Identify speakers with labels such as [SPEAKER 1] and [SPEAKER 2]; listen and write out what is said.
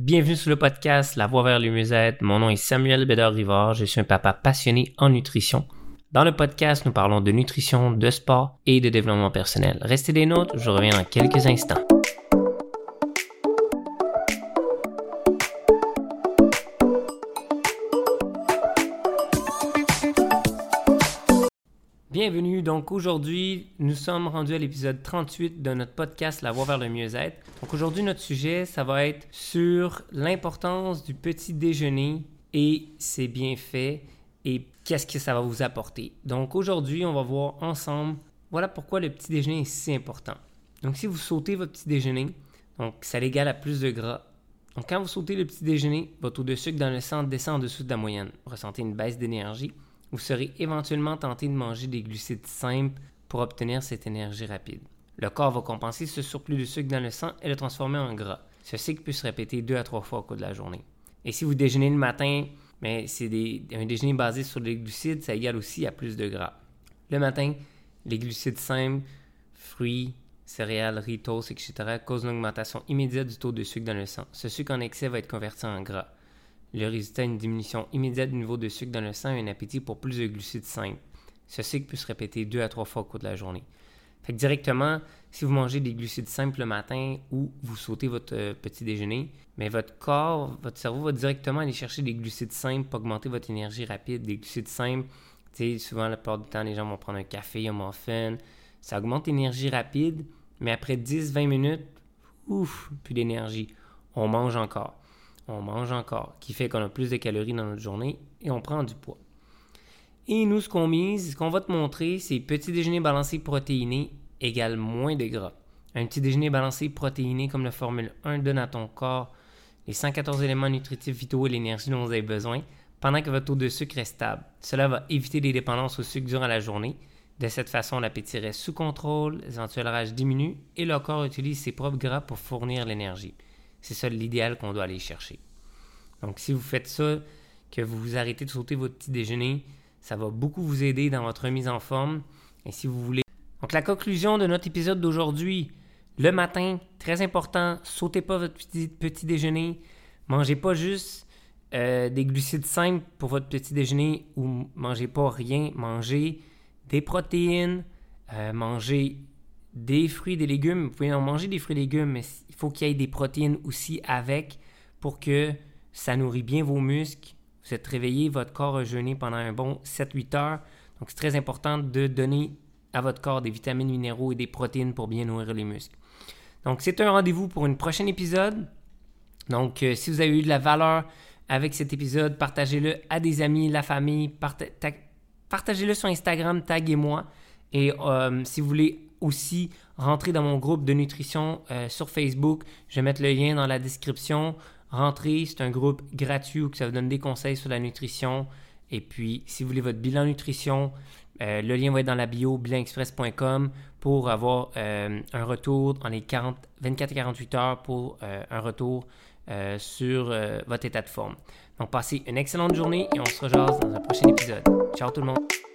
[SPEAKER 1] Bienvenue sur le podcast La Voix vers le mieux-être. Mon nom est Samuel Bédard-Rivard. Je suis un papa passionné en nutrition. Dans le podcast, nous parlons de nutrition, de sport et de développement personnel. Restez des notes, je reviens dans quelques instants. Bienvenue. Donc aujourd'hui, nous sommes rendus à l'épisode 38 de notre podcast La Voie vers le mieux-être. Donc aujourd'hui, notre sujet, ça va être sur l'importance du petit déjeuner et ses bienfaits et qu'est-ce que ça va vous apporter. Donc aujourd'hui, on va voir ensemble, voilà pourquoi le petit déjeuner est si important. Donc si vous sautez votre petit déjeuner, donc ça l'égale à plus de gras. Donc quand vous sautez le petit déjeuner, votre taux de sucre dans le sang descend en dessous de la moyenne. Vous ressentez une baisse d'énergie vous serez éventuellement tenté de manger des glucides simples pour obtenir cette énergie rapide. Le corps va compenser ce surplus de sucre dans le sang et le transformer en gras. Ce cycle peut se répéter deux à trois fois au cours de la journée. Et si vous déjeunez le matin, mais c'est un déjeuner basé sur les glucides, ça égale aussi à plus de gras. Le matin, les glucides simples, fruits, céréales, riz, toast, etc., causent une augmentation immédiate du taux de sucre dans le sang. Ce sucre en excès va être converti en gras. Le résultat est une diminution immédiate du niveau de sucre dans le sang et un appétit pour plus de glucides simples. Ce cycle peut se répéter deux à trois fois au cours de la journée. Fait directement, si vous mangez des glucides simples le matin ou vous sautez votre euh, petit déjeuner, mais votre corps, votre cerveau va directement aller chercher des glucides simples pour augmenter votre énergie rapide. Des glucides simples, tu sais, souvent la plupart du temps, les gens vont prendre un café, un muffin. Ça augmente l'énergie rapide, mais après 10-20 minutes, ouf, plus d'énergie. On mange encore on mange encore, qui fait qu'on a plus de calories dans notre journée et on prend du poids. Et nous, ce qu'on mise, ce qu'on va te montrer, c'est petit déjeuner balancé protéiné égale moins de gras. Un petit déjeuner balancé protéiné comme la Formule 1 donne à ton corps les 114 éléments nutritifs vitaux et l'énergie dont vous avez besoin pendant que votre taux de sucre est stable. Cela va éviter les dépendances au sucre durant la journée. De cette façon, l'appétit reste sous contrôle, les rages diminuent et le corps utilise ses propres gras pour fournir l'énergie. C'est ça l'idéal qu'on doit aller chercher. Donc, si vous faites ça, que vous vous arrêtez de sauter votre petit déjeuner, ça va beaucoup vous aider dans votre mise en forme. Et si vous voulez. Donc, la conclusion de notre épisode d'aujourd'hui, le matin, très important, sautez pas votre petit, déjeuner. Mangez pas juste euh, des glucides simples pour votre petit déjeuner ou mangez pas rien. Mangez des protéines, euh, mangez des fruits, des légumes. Vous pouvez en manger des fruits et légumes, mais il faut qu'il y ait des protéines aussi avec pour que ça nourrit bien vos muscles. Vous êtes réveillé, votre corps a jeûné pendant un bon 7-8 heures. Donc, c'est très important de donner à votre corps des vitamines, minéraux et des protéines pour bien nourrir les muscles. Donc, c'est un rendez-vous pour une prochaine épisode. Donc, euh, si vous avez eu de la valeur avec cet épisode, partagez-le à des amis, la famille, partagez-le sur Instagram, taguez-moi. Et euh, si vous voulez aussi rentrer dans mon groupe de nutrition euh, sur Facebook, je vais mettre le lien dans la description. Rentrez, c'est un groupe gratuit où ça vous donne des conseils sur la nutrition. Et puis, si vous voulez votre bilan nutrition, euh, le lien va être dans la bio, bilanexpress.com, pour avoir euh, un retour dans les 40, 24 48 heures pour un retour sur votre état de forme. Donc, passez une excellente journée et on se rejoint dans un prochain épisode. Ciao tout le monde!